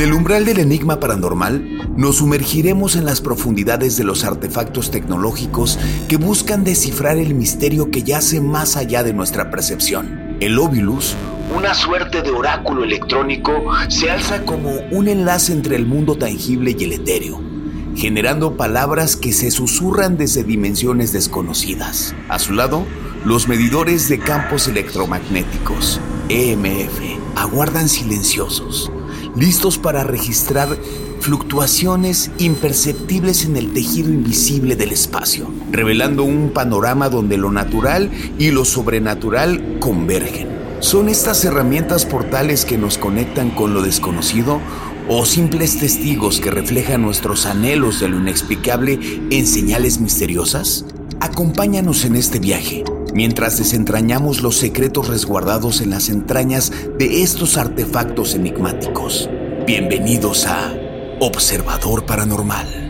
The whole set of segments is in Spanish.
En el umbral del enigma paranormal, nos sumergiremos en las profundidades de los artefactos tecnológicos que buscan descifrar el misterio que yace más allá de nuestra percepción. El Ovilus, una suerte de oráculo electrónico, se alza como un enlace entre el mundo tangible y el etéreo, generando palabras que se susurran desde dimensiones desconocidas. A su lado, los medidores de campos electromagnéticos, EMF, aguardan silenciosos listos para registrar fluctuaciones imperceptibles en el tejido invisible del espacio, revelando un panorama donde lo natural y lo sobrenatural convergen. ¿Son estas herramientas portales que nos conectan con lo desconocido o simples testigos que reflejan nuestros anhelos de lo inexplicable en señales misteriosas? Acompáñanos en este viaje mientras desentrañamos los secretos resguardados en las entrañas de estos artefactos enigmáticos. Bienvenidos a Observador Paranormal.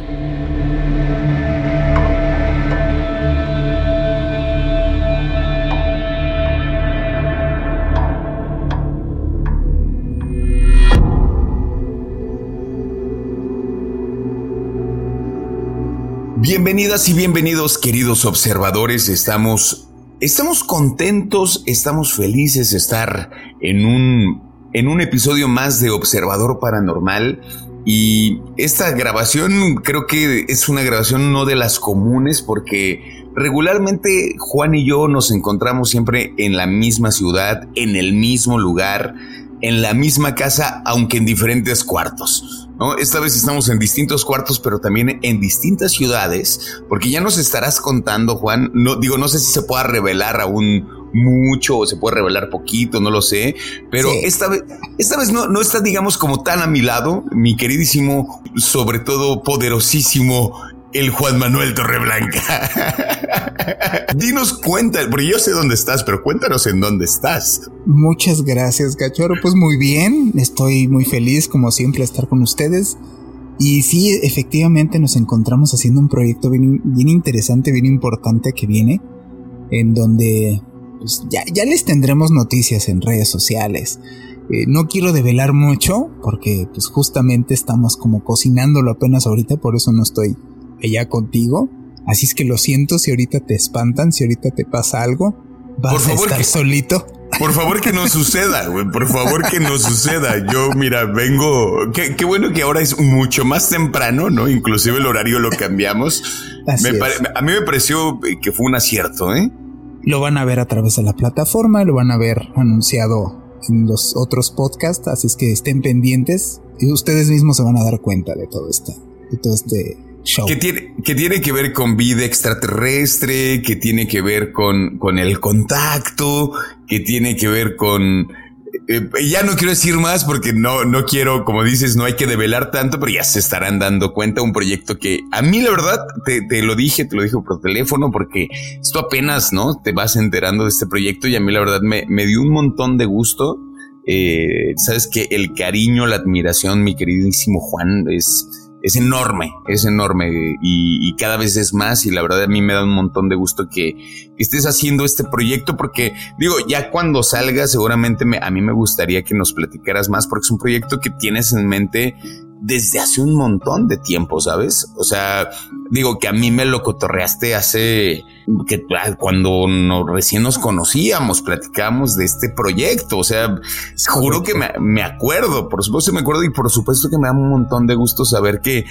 Bienvenidas y bienvenidos queridos observadores, estamos Estamos contentos, estamos felices de estar en un, en un episodio más de Observador Paranormal. Y esta grabación creo que es una grabación no de las comunes porque regularmente Juan y yo nos encontramos siempre en la misma ciudad, en el mismo lugar, en la misma casa, aunque en diferentes cuartos. ¿No? Esta vez estamos en distintos cuartos, pero también en distintas ciudades, porque ya nos estarás contando, Juan. No digo, no sé si se pueda revelar aún mucho o se puede revelar poquito, no lo sé, pero esta vez, esta vez no, no está, digamos, como tan a mi lado, mi queridísimo, sobre todo poderosísimo el Juan Manuel Torreblanca. Dinos cuenta, porque yo sé dónde estás, pero cuéntanos en dónde estás. Muchas gracias, Cachorro. Pues muy bien, estoy muy feliz como siempre estar con ustedes. Y sí, efectivamente nos encontramos haciendo un proyecto bien, interesante, bien importante que viene, en donde pues, ya, les tendremos noticias en redes sociales. Eh, no quiero develar mucho porque pues justamente estamos como cocinándolo apenas ahorita, por eso no estoy allá contigo. Así es que lo siento si ahorita te espantan, si ahorita te pasa algo, vas a estar solito. Por favor que no suceda, güey. Por favor que no suceda. Yo, mira, vengo. Qué, qué, bueno que ahora es mucho más temprano, ¿no? Inclusive el horario lo cambiamos. a mí me pareció que fue un acierto, ¿eh? Lo van a ver a través de la plataforma, lo van a ver anunciado en los otros podcasts, así es que estén pendientes y ustedes mismos se van a dar cuenta de todo este, de todo este que tiene, que tiene que ver con vida extraterrestre, que tiene que ver con, con el contacto, que tiene que ver con... Eh, ya no quiero decir más porque no, no quiero, como dices, no hay que develar tanto, pero ya se estarán dando cuenta. Un proyecto que a mí, la verdad, te, lo dije, te lo dije por teléfono, porque esto apenas, ¿no? Te vas enterando de este proyecto y a mí, la verdad, me, me dio un montón de gusto. Eh, sabes que el cariño, la admiración, mi queridísimo Juan, es, es enorme, es enorme y, cada vez es más y la verdad a mí me da un montón de gusto que, estés haciendo este proyecto porque digo, ya cuando salga seguramente me, a mí me gustaría que nos platicaras más porque es un proyecto que tienes en mente desde hace un montón de tiempo, ¿sabes? O sea, digo que a mí me lo cotorreaste hace que ah, cuando no, recién nos conocíamos, platicamos de este proyecto. O sea, juro que me, me, acuerdo, por supuesto me acuerdo y por supuesto que me da un montón de gusto saber que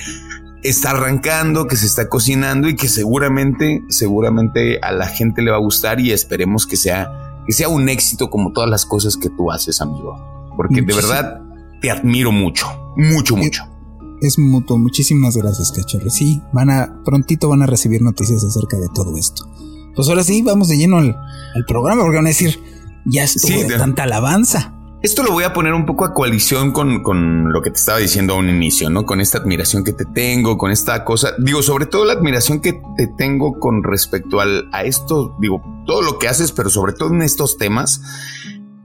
está arrancando, que se está cocinando y que seguramente, seguramente a la gente le va a gustar y esperemos que sea, que sea un éxito como todas las cosas que tú haces, amigo. Porque de verdad te admiro mucho, mucho, mucho. Es mutuo. Muchísimas gracias, cachorro. Sí, van a, prontito van a recibir noticias acerca de todo esto. Pues ahora sí, vamos de lleno al, programa, porque van a decir, ya estuvo de tanta alabanza. Esto lo voy a poner un poco a coalición con, con, lo que te estaba diciendo a un inicio, ¿no? Con esta admiración que te tengo, con esta cosa. Digo, sobre todo la admiración que te tengo con respecto al, a esto, digo, todo lo que haces, pero sobre todo en estos temas,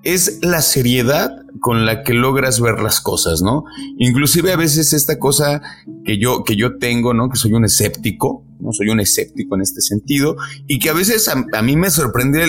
es la seriedad con la que logras ver las cosas, ¿no? Inclusive a veces esta cosa que yo, que yo tengo, ¿no? Que soy un escéptico, no soy un escéptico en este sentido, y que a veces a, mí me sorprende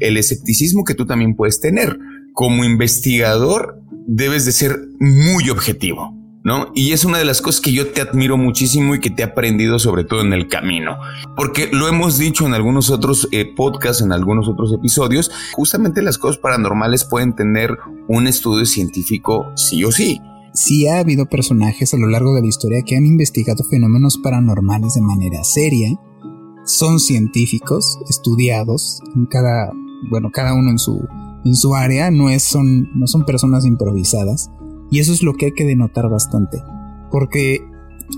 el escepticismo que tú también puedes tener como investigador debes de ser muy objetivo, ¿no? Y es una de las cosas que yo te admiro muchísimo y que te he aprendido sobre todo en el camino, porque lo hemos dicho en algunos otros eh, podcasts, en algunos otros episodios, justamente las cosas paranormales pueden tener un estudio científico sí o sí. Sí ha habido personajes a lo largo de la historia que han investigado fenómenos paranormales de manera seria, son científicos estudiados en cada, bueno, cada uno en su en su área no, es, son, no son personas improvisadas. Y eso es lo que hay que denotar bastante. Porque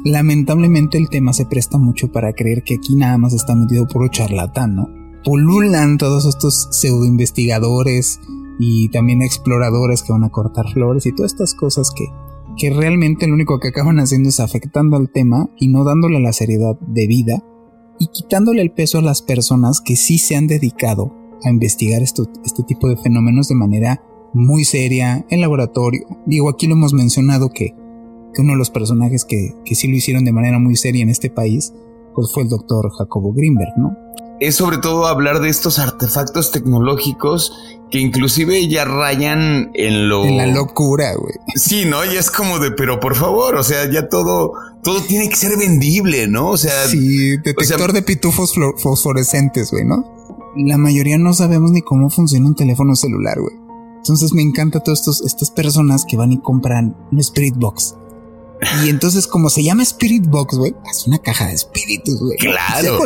lamentablemente el tema se presta mucho para creer que aquí nada más está metido puro charlatán, ¿no? Pululan todos estos pseudo investigadores y también exploradores que van a cortar flores y todas estas cosas que, que realmente lo único que acaban haciendo es afectando al tema y no dándole la seriedad de vida y quitándole el peso a las personas que sí se han dedicado a investigar este tipo de fenómenos de manera muy seria en laboratorio. Digo, aquí lo hemos mencionado que, que uno de los personajes que, que sí lo hicieron de manera muy seria en este país, pues fue el doctor Jacobo Greenberg, ¿no? Es sobre todo hablar de estos artefactos tecnológicos que inclusive ya rayan en lo... En la locura, güey. Sí, ¿no? Y es como de, pero por favor, o sea, ya todo, todo tiene que ser vendible, ¿no? O sea... Sí, detector de pitufos fosforescentes, güey, ¿no? la mayoría no sabemos ni cómo funciona un teléfono celular, güey. Entonces me encanta todas estas personas que van y compran un Spirit Box. Y entonces, como se llama Spirit Box, güey, es una caja de espíritus, güey. Claro.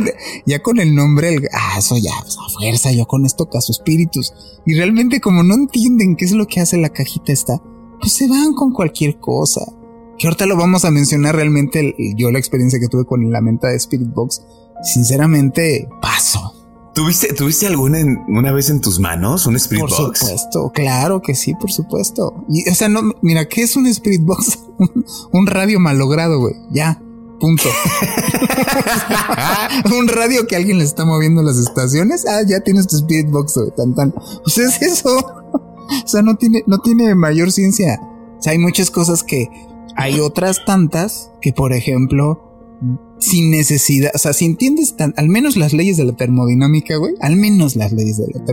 Ya con, el nombre, ah, eso ya, pues, a fuerza, yo con esto caso espíritus. Y realmente, como no entienden qué es lo que hace la cajita esta, pues se van con cualquier cosa. Que ahorita lo vamos a mencionar realmente, yo la experiencia que tuve con la menta de Spirit Box, sinceramente, paso. ¿Tuviste, ¿Tuviste alguna una vez en tus manos? ¿Un Spirit Box? Por supuesto, claro que sí, por supuesto. Y, o sea, no, mira, ¿qué es un Spirit Box? un, radio malogrado, güey. Ya, punto. un radio que alguien le está moviendo las estaciones. Ah, ya tienes tu Spirit Box, güey, tan tan. Pues es eso. o sea, no tiene, no tiene mayor ciencia. O sea, hay muchas cosas que hay otras tantas que, por ejemplo, sin necesidad, o sea, si entiendes al menos las leyes de la termodinámica, güey, al menos las leyes de la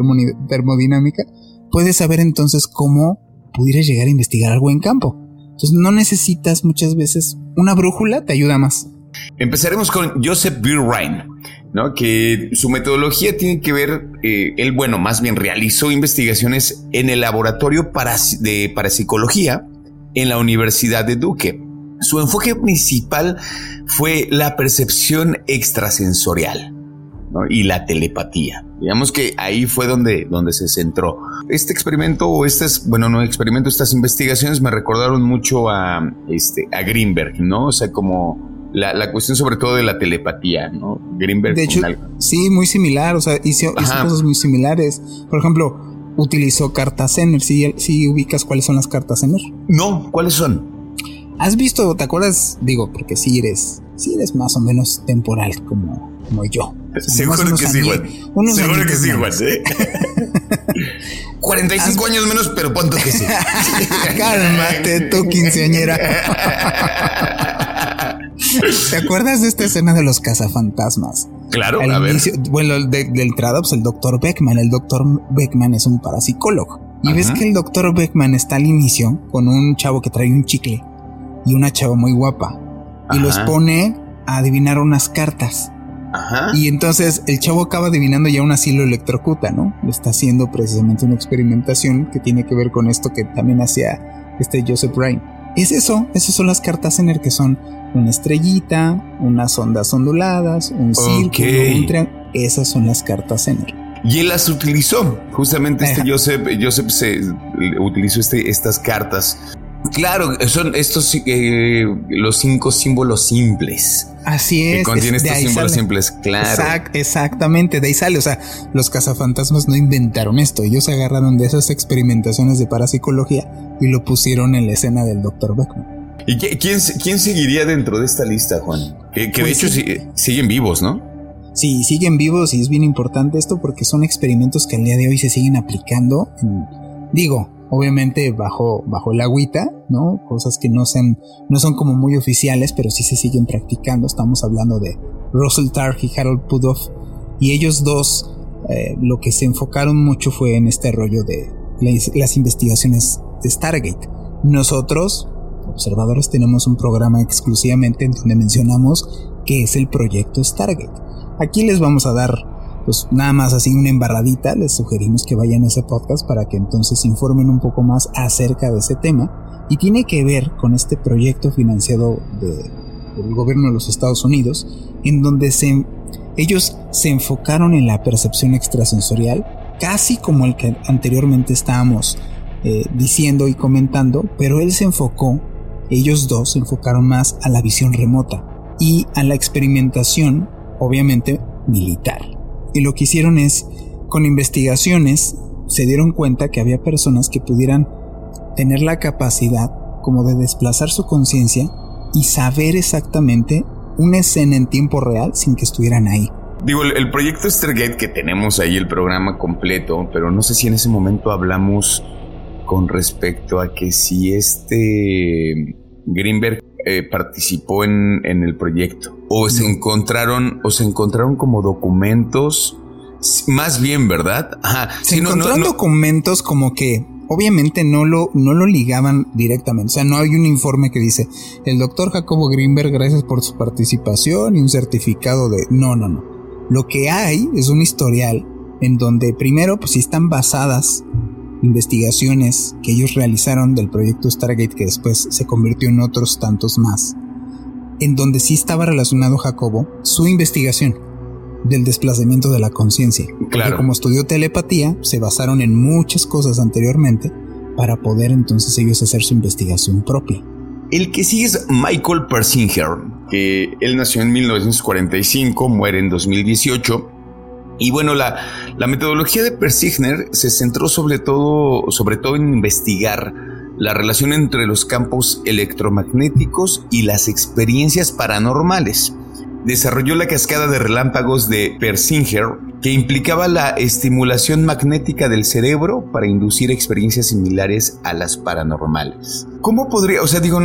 termodinámica, puedes saber entonces cómo pudieras llegar a investigar algo en campo. Entonces no necesitas muchas veces una brújula, te ayuda más. Empezaremos con Joseph B. Ryan, ¿no? que su metodología tiene que ver, eh, él, bueno, más bien realizó investigaciones en el laboratorio para, de parapsicología en la Universidad de Duke. Su enfoque principal fue la percepción extrasensorial y la telepatía. Digamos que ahí fue donde, donde se centró. Este experimento o estas, bueno, no experimento, estas investigaciones me recordaron mucho a, este, a Greenberg, ¿no? O sea, como la, cuestión sobre todo de la telepatía, ¿no? Greenberg. De hecho, sí, muy similar, o sea, hizo, cosas muy similares. Por ejemplo, utilizó cartas Zener. ¿Sí, ¿Sí ubicas cuáles son las cartas Zener? No, ¿cuáles son? ¿Has visto, te acuerdas? Digo, porque si eres, si eres más o menos temporal como, como yo. Seguro que sí, Juan. Seguro que sí, Juan. ¿eh? 45 años menos, pero ponte que sí. Cálmate, tú, quinceañera. ¿Te acuerdas de esta escena de los cazafantasmas? Claro, a ver. Bueno, del Tradops, el doctor Beckman. El doctor Beckman es un parapsicólogo. Y ves que el doctor Beckman está al inicio con un chavo que trae un chicle y una chava muy guapa. Y los pone a adivinar unas cartas. Ajá. Y entonces el chavo acaba adivinando y aún así lo electrocuta, ¿no? Le está haciendo precisamente una experimentación que tiene que ver con esto que también hacía este Joseph Ryan. Es eso, esas son las cartas en el que son una estrellita, unas ondas onduladas, un círculo, un. Esas son las cartas en él. Y él las utilizó. Justamente este Joseph, Joseph se utilizó este, estas cartas. Claro, son estos eh, los cinco símbolos simples. Así es. Que contiene estos símbolos simples, claro. exactamente, de ahí sale. O sea, los cazafantasmas no inventaron esto. Ellos agarraron de esas experimentaciones de parapsicología y lo pusieron en la escena del Dr. Beckman. ¿Y quién, quién seguiría dentro de esta lista, Juan? Que, de pues hecho siguen vivos, ¿no? Sí, siguen vivos y es bien importante esto porque son experimentos que al día de hoy se siguen aplicando. digo, obviamente bajo, bajo el agüita, ¿no? Cosas que no, no son como muy oficiales, pero sí se siguen practicando. Estamos hablando de Russell Targ y Harold Pudoff. Y ellos dos, eh, lo que se enfocaron mucho fue en este rollo de las investigaciones de Stargate. Nosotros, observadores tenemos un programa exclusivamente en donde mencionamos que es el proyecto Stargate. Aquí les vamos a dar pues nada más así una embarradita, les sugerimos que vayan a ese podcast para que entonces informen un poco más acerca de ese tema y tiene que ver con este proyecto financiado del gobierno de los Estados Unidos en donde se, ellos se enfocaron en la percepción extrasensorial casi como el que anteriormente estábamos eh, diciendo y comentando, pero él se enfocó ellos dos se enfocaron más a la visión remota y a la experimentación, obviamente, militar. Y lo que hicieron es, con investigaciones, se dieron cuenta que había personas que pudieran tener la capacidad como de desplazar su conciencia y saber exactamente una escena en tiempo real sin que estuvieran ahí. Digo, el, proyecto Stargate que tenemos ahí el programa completo, pero no sé si en ese momento hablamos con respecto a que si este Greenberg eh, participó en, el proyecto o se encontraron o se encontraron como documentos más bien, ¿verdad? Ajá. Se encontraron documentos como que obviamente no lo, no lo ligaban directamente. O sea, no hay un informe que dice el doctor Jacobo Greenberg, gracias por su participación y un certificado de. No, no, no. Lo que hay es un historial en donde primero, pues si están basadas investigaciones que ellos realizaron del proyecto Stargate que después se convirtió en otros tantos más, en donde sí estaba relacionado Jacobo su investigación del desplazamiento de la conciencia. Claro. como estudió telepatía, se basaron en muchas cosas anteriormente para poder entonces ellos hacer su investigación propia. El que sigue es Michael Persinger, que él nació en 1945, muere en 2018 y bueno, la, metodología de Persigner se centró sobre todo, sobre todo en investigar la relación entre los campos electromagnéticos y las experiencias paranormales. Desarrolló la cascada de relámpagos de Persinger, que implicaba la estimulación magnética del cerebro para inducir experiencias similares a las paranormales. ¿Cómo podría, o sea, digo,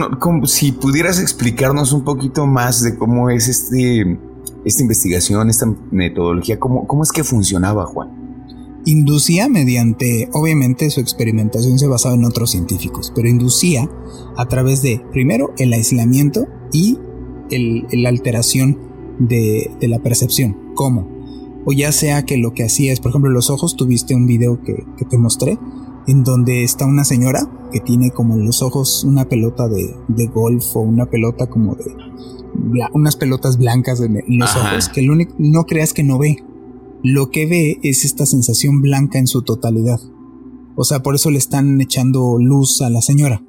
si pudieras explicarnos un poquito más de cómo es este esta investigación, esta metodología, ¿cómo, cómo es que funcionaba, Juan? Inducía mediante, obviamente su experimentación se basaba en otros científicos, pero inducía a través de, primero, el aislamiento y la alteración de, la percepción. ¿Cómo? O ya sea que lo que hacía es, por ejemplo, los ojos, tuviste un video que, te mostré, en donde está una señora que tiene como en los ojos una pelota de, de golf o una pelota como de, unas pelotas blancas en, los ojos que lo único, no creas que no ve. Lo que ve es esta sensación blanca en su totalidad. O sea, por eso le están echando luz a la señora.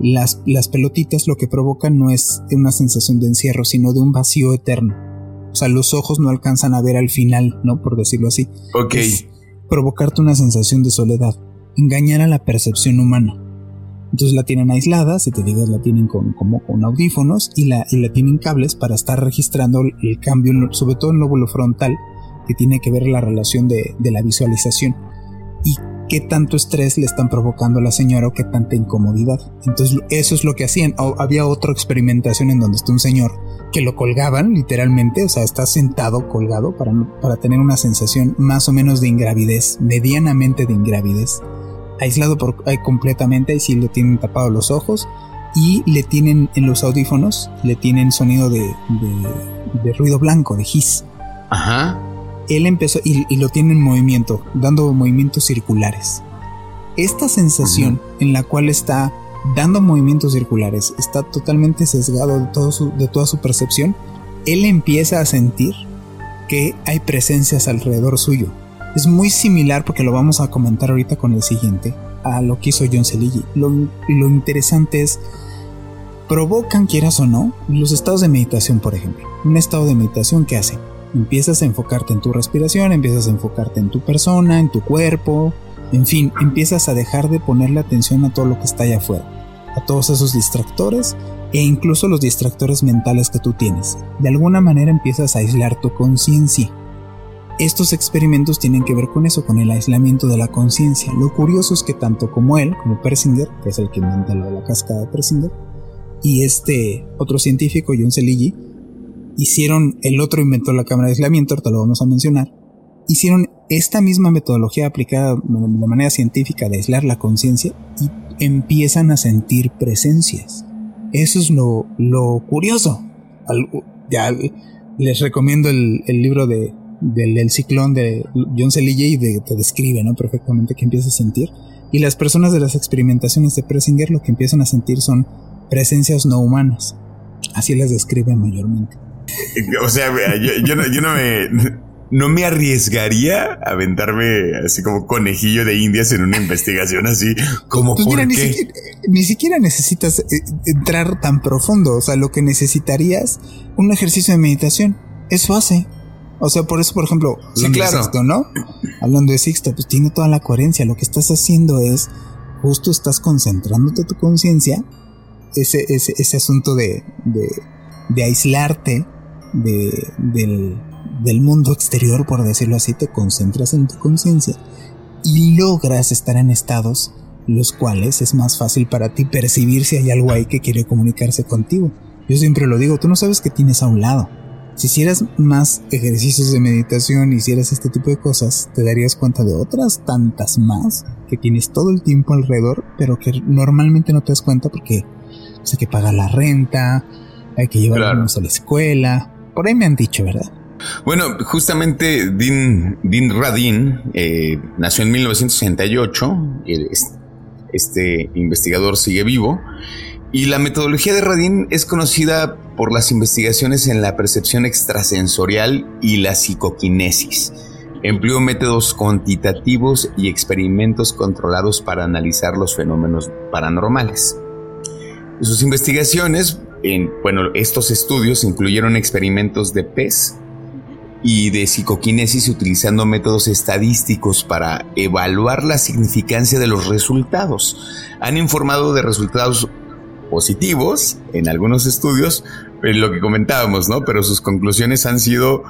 Las, las pelotitas lo que provocan no es una sensación de encierro, sino de un vacío eterno. O sea, los ojos no alcanzan a ver al final, ¿no? Por decirlo así. Ok. provocarte una sensación de soledad. Engañar a la percepción humana. Entonces la tienen aislada, si te digas la tienen con, como con audífonos y la, y la tienen cables para estar registrando el cambio, sobre todo en el lóbulo frontal, que tiene que ver la relación de, de la visualización. Y qué tanto estrés le están provocando a la señora o qué tanta incomodidad. Entonces eso es lo que hacían. había otra experimentación en donde está un señor que lo colgaban literalmente, o sea, está sentado colgado para, para tener una sensación más o menos de ingravidez, medianamente de ingravidez aislado por, eh, completamente y si le tienen tapado los ojos y le tienen en los audífonos, le tienen sonido de, de, ruido blanco, de hiss. Ajá. Él empezó y, lo tiene en movimiento, dando movimientos circulares. Esta sensación en la cual está dando movimientos circulares, está totalmente sesgado de, todo de toda su percepción, él empieza a sentir que hay presencias alrededor suyo. Es muy similar, porque lo vamos a comentar ahorita con el siguiente, a lo que hizo John Celigi. Lo, lo interesante es, provocan, quieras o no, los estados de meditación, por ejemplo. Un estado de meditación, ¿qué hace? Empiezas a enfocarte en tu respiración, empiezas a enfocarte en tu persona, en tu cuerpo, en fin, empiezas a dejar de ponerle atención a todo lo que está allá afuera, a todos esos distractores e incluso los distractores mentales que tú tienes. De alguna manera empiezas a aislar tu conciencia. Estos experimentos tienen que ver con eso, con el aislamiento de la conciencia. Lo curioso es que tanto como él, como Persinger, que es el que inventa la cascada de Persinger, y este otro científico, John Celigi, hicieron, el otro inventó la cámara de aislamiento, ahorita lo vamos a mencionar, hicieron esta misma metodología aplicada de manera científica de aislar la conciencia y empiezan a sentir presencias. Eso es lo, curioso. ya les recomiendo el, libro de, del, ciclón de John Celille y de, te describe ¿no? perfectamente qué empieza a sentir. Y las personas de las experimentaciones de Pressinger lo que empiezan a sentir son presencias no humanas. Así las describe mayormente. O sea, yo, yo no me no me arriesgaría a aventarme así como conejillo de indias en una investigación así como pues por qué. Ni siquiera, necesitas eh, entrar tan profundo. O sea, lo que necesitarías, un ejercicio de meditación. Eso hace. O sea, por eso, por ejemplo, sí, claro. Sixto, ¿no? Hablando de Sixto, pues tiene toda la coherencia. Lo que estás haciendo es, justo estás concentrándote tu conciencia, ese, ese, ese asunto de, de, de aislarte de, del, del mundo exterior, por decirlo así, te concentras en tu conciencia y logras estar en estados los cuales es más fácil para ti percibir si hay algo ahí que quiere comunicarse contigo. Yo siempre lo digo, tú no sabes qué tienes a un lado. Si hicieras más ejercicios de meditación, hicieras este tipo de cosas, te darías cuenta de otras tantas más que tienes todo el tiempo alrededor, pero que normalmente no te das cuenta porque hay que pagar la renta, hay que llevar a a la escuela. Por ahí me han dicho, ¿verdad? Bueno, justamente Dean, Radin eh, nació en 1968. Este investigador sigue vivo. Y la metodología de Radin es conocida por las investigaciones en la percepción extrasensorial y la psicoquinesis. Empleó métodos cuantitativos y experimentos controlados para analizar los fenómenos paranormales. Sus investigaciones, en, bueno, estos estudios incluyeron experimentos de pez, y de psicoquinesis utilizando métodos estadísticos para evaluar la significancia de los resultados. Han informado de resultados positivos en algunos estudios, en lo que comentábamos, ¿no? Pero sus conclusiones han sido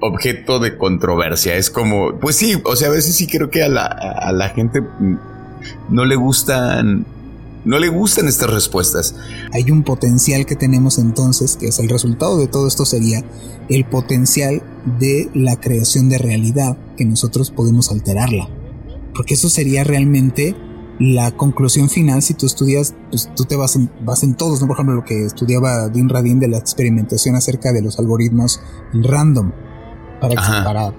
objeto de controversia. Es como, pues sí, o sea, a veces sí creo que a la, a la gente no le gustan no le gustan estas respuestas. Hay un potencial que tenemos entonces, que es el resultado de todo esto sería el potencial de la creación de realidad, que nosotros podemos alterarla. Porque eso sería realmente la conclusión final si tú estudias, pues tú te vas en, vas en todos, ¿no? Por ejemplo, lo que estudiaba Dean Radin de la experimentación acerca de los algoritmos random. Para, para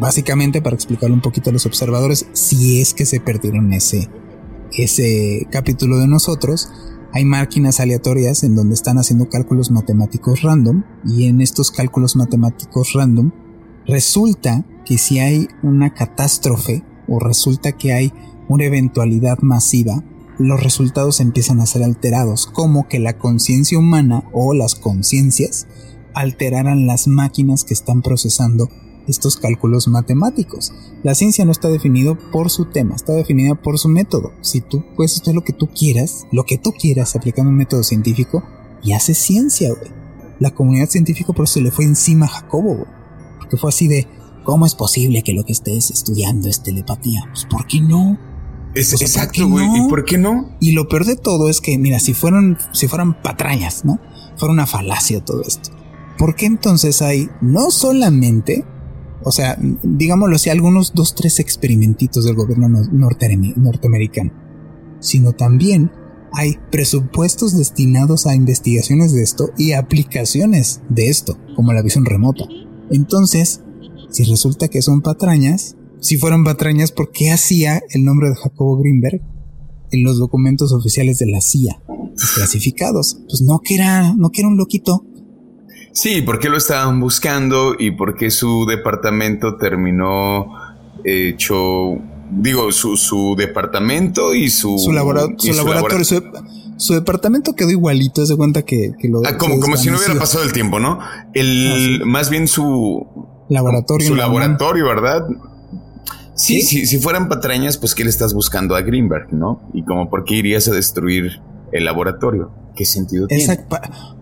básicamente para explicarle un poquito a los observadores si es que se perdieron ese, ese capítulo de nosotros, hay máquinas aleatorias en donde están haciendo cálculos matemáticos random y en estos cálculos matemáticos random resulta que si hay una catástrofe o resulta que hay una eventualidad masiva, los resultados empiezan a ser alterados, como que la conciencia humana o las conciencias alteraran las máquinas que están procesando estos cálculos matemáticos. La ciencia no está definida por su tema, está definida por su método. Si tú puedes hacer lo que tú quieras, lo que tú quieras aplicando un método científico, y haces ciencia, güey. La comunidad científica por eso se le fue encima a Jacobo, güey. Porque fue así de, ¿cómo es posible que lo que estés estudiando es telepatía? Pues, ¿por qué no? Es, exacto, güey. ¿Y por qué no? Y lo peor de todo es que, mira, si fueron, si fueran patrañas, ¿no? Fuera una falacia todo esto. ¿Por qué entonces hay no solamente o sea, digámoslo así, algunos dos, tres experimentitos del gobierno norteamericano, sino también hay presupuestos destinados a investigaciones de esto y aplicaciones de esto, como la visión remota. Entonces, si resulta que son patrañas, si fueron patrañas, ¿por qué hacía el nombre de Jacobo Greenberg en los documentos oficiales de la CIA, clasificados. Pues no que era, no que era un loquito. Sí, porque lo estaban buscando y porque su departamento terminó hecho, digo, su, su departamento y su, su, laboratorio. Su, departamento quedó igualito, se cuenta que, lo... Ah, como, como si no hubiera pasado el tiempo, ¿no? El, ah, Más bien su... Laboratorio. Su laboratorio, ¿verdad? Sí, sí, si fueran patrañas, pues ¿qué le estás buscando a Greenberg, no? Y como por qué irías a destruir el laboratorio. ¿Qué sentido tiene?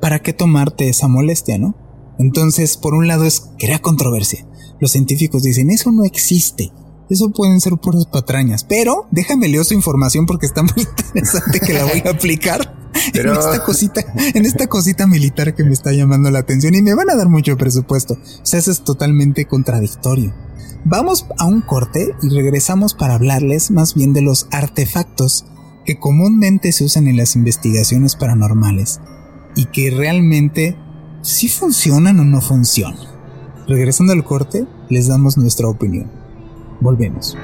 ¿Para qué tomarte esa molestia, no? Entonces, por un lado es crea controversia. Los científicos dicen, eso no existe. Eso pueden ser puras patrañas. Pero déjame leer su información porque está muy interesante que la voy a aplicar en esta cosita, en esta cosita militar que me está llamando la atención y me van a dar mucho presupuesto. O sea, eso es totalmente contradictorio. Vamos a un corte y regresamos para hablarles más bien de los artefactos que comúnmente se usan en las investigaciones paranormales y que realmente sí funcionan o no funcionan. Regresando al corte, les damos nuestra opinión. Volvemos.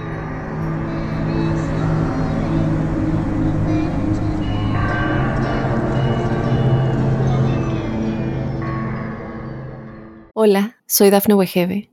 Hola, soy Dafne Wegebe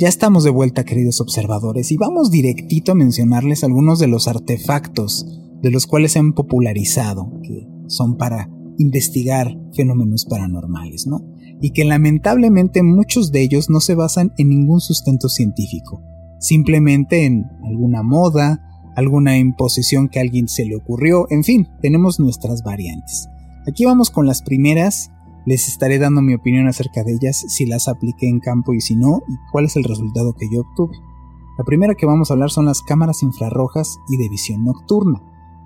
Ya estamos de vuelta, queridos observadores, y vamos directito a mencionarles algunos de los artefactos de los cuales se han popularizado, que son para investigar fenómenos paranormales, ¿no? Y que lamentablemente muchos de ellos no se basan en ningún sustento científico, simplemente en alguna moda, alguna imposición que a alguien se le ocurrió, en fin, tenemos nuestras variantes. Aquí vamos con las primeras les estaré dando mi opinión acerca de ellas, si las apliqué en campo y si no, y cuál es el resultado que yo obtuve. La primera que vamos a hablar son las cámaras infrarrojas y de visión nocturna.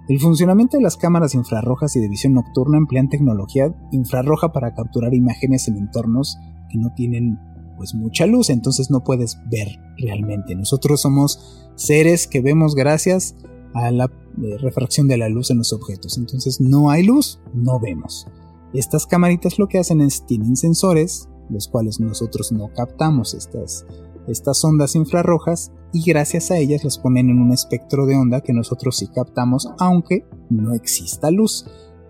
El funcionamiento de las cámaras infrarrojas y de visión nocturna emplean tecnología infrarroja para capturar imágenes en entornos que no tienen pues mucha luz, entonces no puedes ver realmente. Nosotros somos seres que vemos gracias a la eh, refracción de la luz en los objetos. Entonces no hay luz, no vemos. Estas camaritas lo que hacen es tienen sensores, los cuales nosotros no captamos estas, estas ondas infrarrojas y gracias a ellas las ponen en un espectro de onda que nosotros sí captamos aunque no exista luz.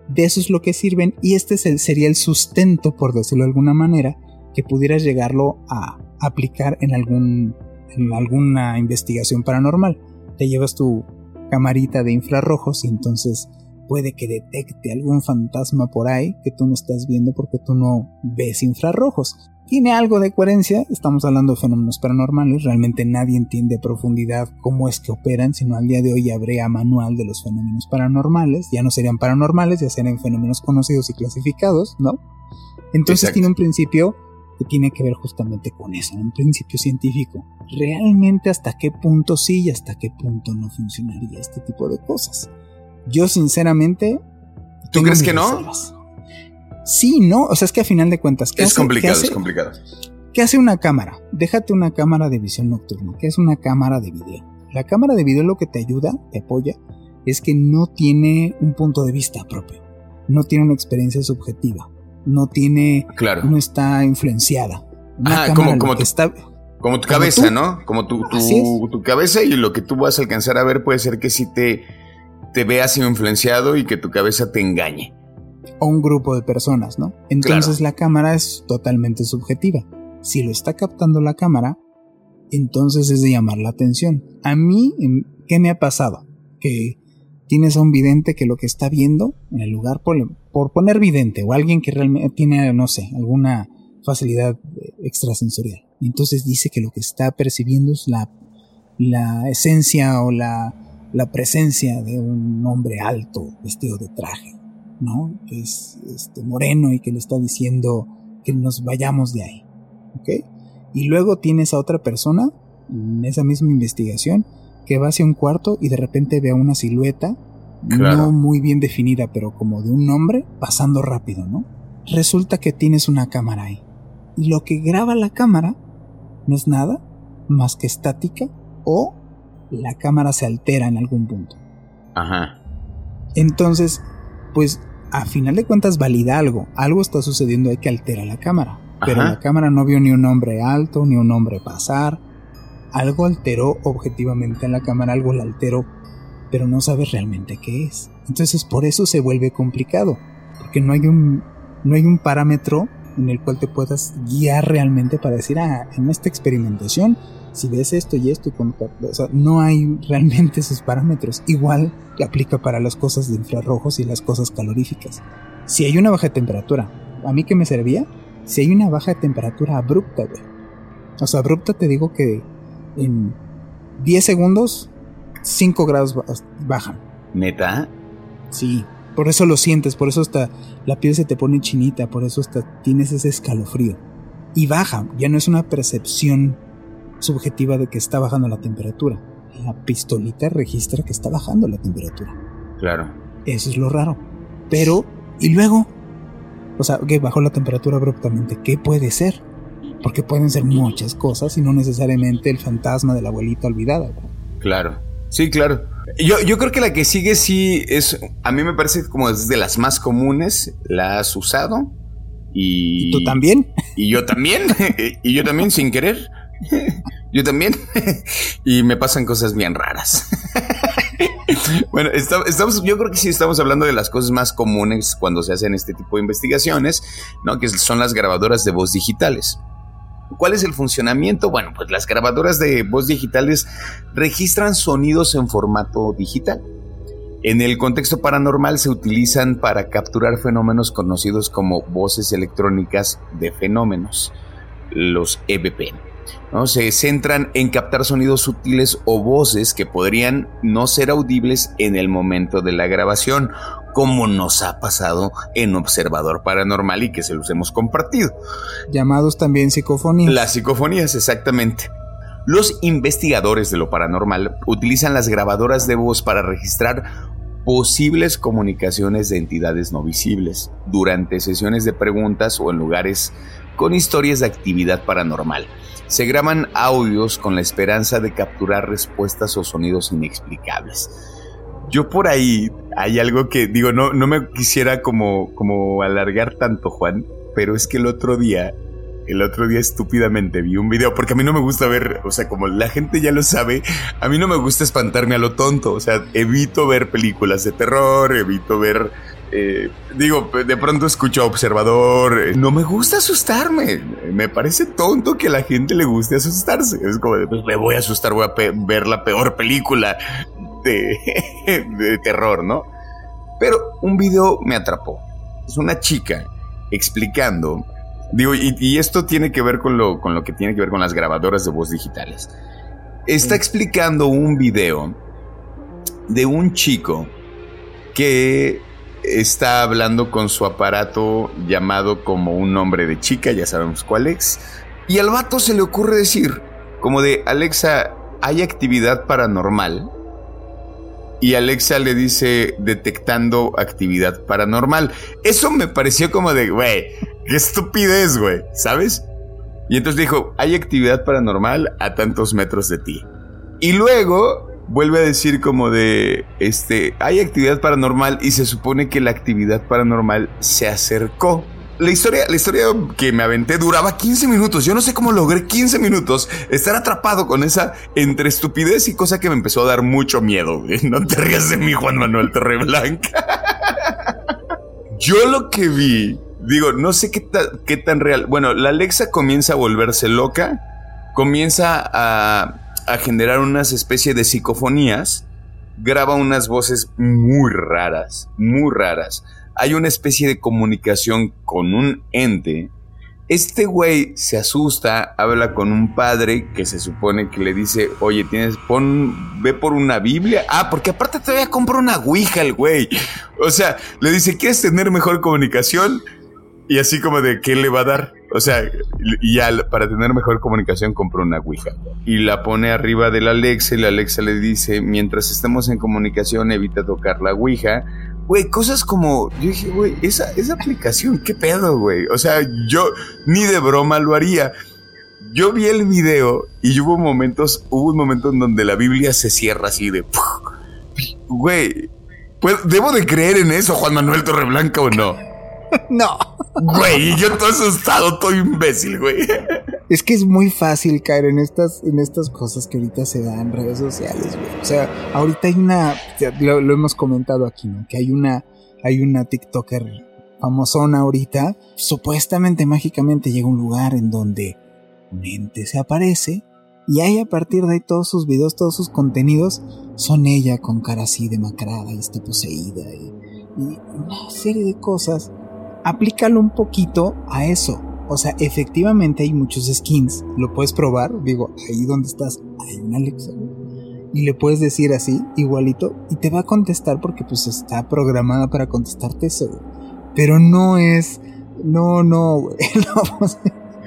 De eso es lo que sirven y este sería el sustento, por decirlo de alguna manera, que pudieras llegarlo a aplicar en, algún, en alguna investigación paranormal. Te llevas tu camarita de infrarrojos y entonces puede que detecte algún fantasma por ahí que tú no estás viendo porque tú no ves infrarrojos. Tiene algo de coherencia, estamos hablando de fenómenos paranormales, realmente nadie entiende a profundidad cómo es que operan, sino al día de hoy habría manual de los fenómenos paranormales, ya no serían paranormales, ya serían fenómenos conocidos y clasificados, ¿no? Entonces tiene un principio que tiene que ver justamente con eso, un principio científico. Realmente hasta qué punto sí y hasta qué punto no funcionaría este tipo de cosas. Yo sinceramente... ¿Tú crees que no? Sí, no, o sea, es que a final de cuentas... Es complicado, es complicado. ¿Qué hace una cámara? Déjate una cámara de visión nocturna, ¿qué es una cámara de video? La cámara de video lo que te ayuda, te apoya, es que no tiene un punto de vista propio, no tiene una experiencia subjetiva, no tiene, claro. no está influenciada. ah, como, como, tu, está, como tu cabeza, ¿no? Como tu, tu, tu, cabeza y lo que tú vas a alcanzar a ver puede ser que si te te veas influenciado y que tu cabeza te engañe. O un grupo de personas, ¿no? Entonces la cámara es totalmente subjetiva. Si lo está captando la cámara, entonces es de llamar la atención. A mí, ¿qué me ha pasado? Que tienes a un vidente que lo que está viendo, en el lugar por, por poner vidente, o alguien que realmente tiene, no sé, alguna facilidad extrasensorial. Entonces dice que lo que está percibiendo es la, la esencia o la la presencia de un hombre alto vestido de traje, ¿no? Que es este, moreno y que le está diciendo que nos vayamos de ahí, ¿ok? Y luego tienes a otra persona en esa misma investigación que va hacia un cuarto y de repente ve a una silueta no muy bien definida, pero como de un hombre pasando rápido, ¿no? Resulta que tienes una cámara ahí. Y lo que graba la cámara no es nada más que estática o la cámara se altera en algún punto. Ajá. Entonces, pues a final de cuentas valida algo. Algo está sucediendo ahí que altera la cámara. Pero la cámara no vio ni un hombre alto, ni un hombre pasar. Algo alteró objetivamente en la cámara, algo la alteró, pero no sabes realmente qué es. Entonces por eso se vuelve complicado, porque no hay un, no hay un parámetro en el cual te puedas guiar realmente para decir, ah, en esta experimentación, si ves esto y esto, o sea, no hay realmente esos parámetros. Igual que aplica para las cosas de infrarrojos y las cosas caloríficas. Si hay una baja temperatura, ¿a mí qué me servía? Si hay una baja temperatura abrupta, güey. O sea, abrupta te digo que en 10 segundos 5 grados bajan. ¿Neta? Sí, por eso lo sientes, por eso hasta la piel se te pone chinita, por eso hasta tienes ese escalofrío. Y baja, ya no es una percepción subjetiva de que está bajando la temperatura. La pistolita registra que está bajando la temperatura. Claro. Eso es lo raro. Pero, ¿y luego? O sea, que bajó la temperatura abruptamente. ¿Qué puede ser? Porque pueden ser muchas cosas y no necesariamente el fantasma de la abuelita olvidada. Claro. Sí, claro. Yo, yo creo que la que sigue sí es, a mí me parece como es de las más comunes, la has usado. Y, ¿Y tú también. Y yo también. y yo también sin querer. Yo también. y me pasan cosas bien raras. bueno, estamos, yo creo que sí estamos hablando de las cosas más comunes cuando se hacen este tipo de investigaciones, ¿no? Que son las grabadoras de voz digitales. ¿Cuál es el funcionamiento? Bueno, pues las grabadoras de voz digitales registran sonidos en formato digital. En el contexto paranormal se utilizan para capturar fenómenos conocidos como voces electrónicas de fenómenos, los EVP. ¿No? Se centran en captar sonidos sutiles o voces que podrían no ser audibles en el momento de la grabación, como nos ha pasado en Observador Paranormal y que se los hemos compartido. Llamados también psicofonías. Las psicofonías, exactamente. Los investigadores de lo paranormal utilizan las grabadoras de voz para registrar posibles comunicaciones de entidades no visibles durante sesiones de preguntas o en lugares con historias de actividad paranormal. Se graban audios con la esperanza de capturar respuestas o sonidos inexplicables. Yo por ahí hay algo que digo, no, no me quisiera como, como alargar tanto, Juan, pero es que el otro día, el otro día estúpidamente vi un video, porque a mí no me gusta ver, o sea, como la gente ya lo sabe, a mí no me gusta espantarme a lo tonto, o sea, evito ver películas de terror, evito ver eh, digo, de pronto escucho Observador. Eh, no me gusta asustarme. Me parece tonto que a la gente le guste asustarse. Es como, pues me voy a asustar, voy a ver la peor película de, terror, ¿no? Pero un video me atrapó. Es una chica explicando, digo, y, esto tiene que ver con lo, con lo que tiene que ver con las grabadoras de voz digitales. Está explicando un video de un chico que está hablando con su aparato llamado como un nombre de chica, ya sabemos cuál es. Y al vato se le ocurre decir, como de Alexa, hay actividad paranormal y Alexa le dice detectando actividad paranormal. Eso me pareció como de, güey, qué estupidez, güey, ¿sabes? Y entonces dijo, hay actividad paranormal a tantos metros de ti. Y luego vuelve a decir como de, este, hay actividad paranormal y se supone que la actividad paranormal se acercó la historia, la historia que me aventé duraba 15 minutos. Yo no sé cómo logré 15 minutos estar atrapado con esa entre estupidez y cosa que me empezó a dar mucho miedo. No te rías de mí, Juan Manuel Torreblanca. Yo lo que vi, digo, no sé qué, qué tan real. Bueno, la Alexa comienza a volverse loca, comienza a, a generar unas especies de psicofonías, graba unas voces muy raras, muy raras hay una especie de comunicación con un ente. Este güey se asusta, habla con un padre que se supone que le dice, oye, tienes, pon, ve por una Biblia. Ah, porque aparte todavía compra una Ouija el güey. O sea, le dice, ¿quieres tener mejor comunicación? Y así como de, ¿qué le va a dar? O sea, y para tener mejor comunicación compró una Ouija y la pone arriba del Alexa y la Alexa le dice, mientras estemos en comunicación evita tocar la Ouija. Güey, cosas como, yo dije, güey, esa, esa aplicación, ¿qué pedo, güey? O sea, yo ni de broma lo haría. Yo vi el video y hubo momentos, hubo un momento en donde la Biblia se cierra así de, güey, pues, ¿debo de creer en eso, Juan Manuel Torreblanca o no? no. Güey, yo todo asustado, todo imbécil, güey. Es que es muy fácil caer en estas, en estas cosas que ahorita se dan en redes sociales, güey. O sea, ahorita hay una, lo, hemos comentado aquí, ¿no? Que hay una, hay una TikToker famosona ahorita. Supuestamente, mágicamente llega un lugar en donde un ente se aparece y ahí a partir de ahí todos sus videos, todos sus contenidos son ella con cara así demacrada y está poseída y, y una serie de cosas aplícalo un poquito a eso. O sea, efectivamente hay muchos skins. Lo puedes probar. Digo, ahí donde estás hay una Alexa. Y le puedes decir así, igualito. Y te va a contestar porque pues está programada para contestarte eso. Pero no es... No, no, güey. No,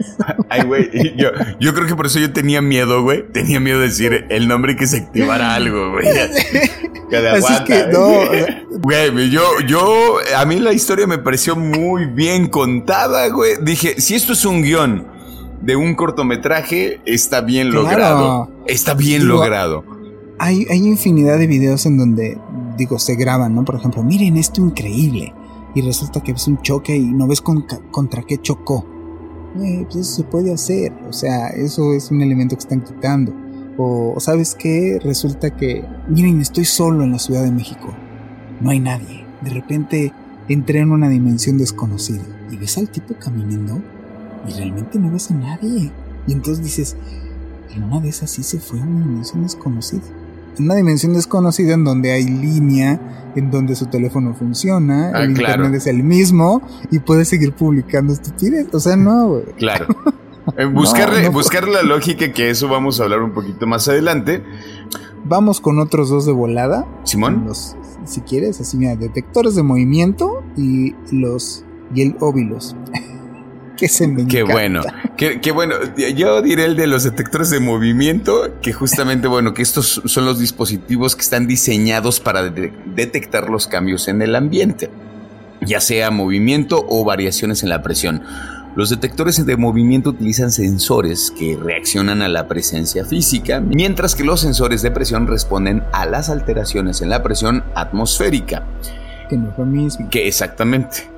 Ay, güey, yo, yo creo que por eso yo tenía miedo, güey. Tenía miedo de decir el nombre y que se activara algo, güey. Así que no. Güey, yo, yo, a mí la historia me pareció muy bien contada, güey. Dije, si esto es un guion de un cortometraje, está bien logrado. Está bien logrado. Hay, hay infinidad de videos en donde, digo, se graban, ¿no? Por ejemplo, miren esto increíble. Y resulta que es un choque y no ves contra qué chocó pues eso se puede hacer, o sea, eso es un elemento que están quitando. O, ¿sabes qué? Resulta que, miren, estoy solo en la Ciudad de México, no hay nadie. De repente entré en una dimensión desconocida y ves al tipo caminando y realmente no ves a nadie. Y entonces dices, en una de esas sí se fue a una dimensión desconocida una dimensión desconocida en donde hay línea, en donde su teléfono funciona, ah, el internet es el mismo y puede seguir publicando estupidez. O sea, no, güey. Claro. Eh, buscarle, buscar la lógica que eso vamos a hablar un poquito más adelante. Vamos con otros dos de volada. Simón. si quieres, así mira, detectores de movimiento y los y el óvulos. que se me Qué bueno, qué, bueno. Yo diré el de los detectores de movimiento, que justamente, bueno, que estos son los dispositivos que están diseñados para detectar los cambios en el ambiente, ya sea movimiento o variaciones en la presión. Los detectores de movimiento utilizan sensores que reaccionan a la presencia física, mientras que los sensores de presión responden a las alteraciones en la presión atmosférica. Que no es lo mismo. Que exactamente.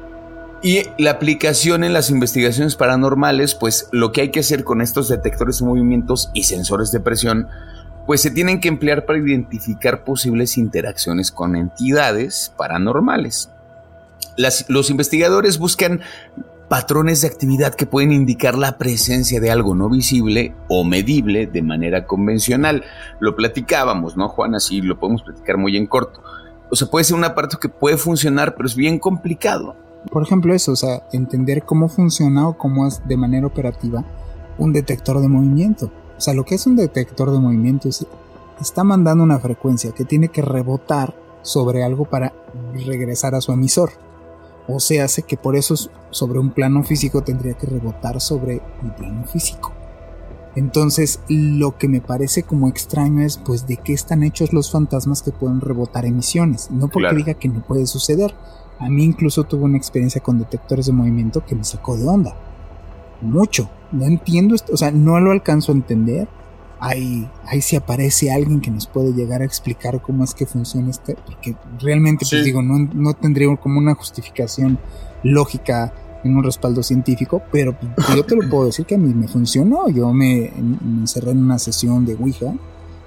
Y la aplicación en las investigaciones paranormales, pues lo que hay que hacer con estos detectores de movimientos y sensores de presión, pues se tienen que emplear para identificar posibles interacciones con entidades paranormales. los investigadores buscan patrones de actividad que pueden indicar la presencia de algo no visible o medible de manera convencional. Lo platicábamos, ¿no, Juan? Así lo podemos platicar muy en corto. O sea, puede ser un aparato que puede funcionar, pero es bien complicado. Por ejemplo, eso, o sea, entender cómo funciona o cómo es de manera operativa un detector de movimiento. O sea, lo que es un detector de movimiento es está mandando una frecuencia que tiene que rebotar sobre algo para regresar a su emisor. O se hace que por eso sobre un plano físico tendría que rebotar sobre un plano físico. Entonces, lo que me parece como extraño es, pues, de qué están hechos los fantasmas que pueden rebotar emisiones. No porque diga que no puede suceder, a mí incluso tuve una experiencia con detectores de movimiento que me sacó de onda. Mucho. No entiendo esto, o sea, no lo alcanzo a entender. Ahí, ahí si aparece alguien que nos puede llegar a explicar cómo es que funciona este, porque realmente, pues digo, no, no tendría como una justificación lógica en un respaldo científico, pero yo te lo puedo decir que a mí me funcionó. Yo me, me encerré en una sesión de Ouija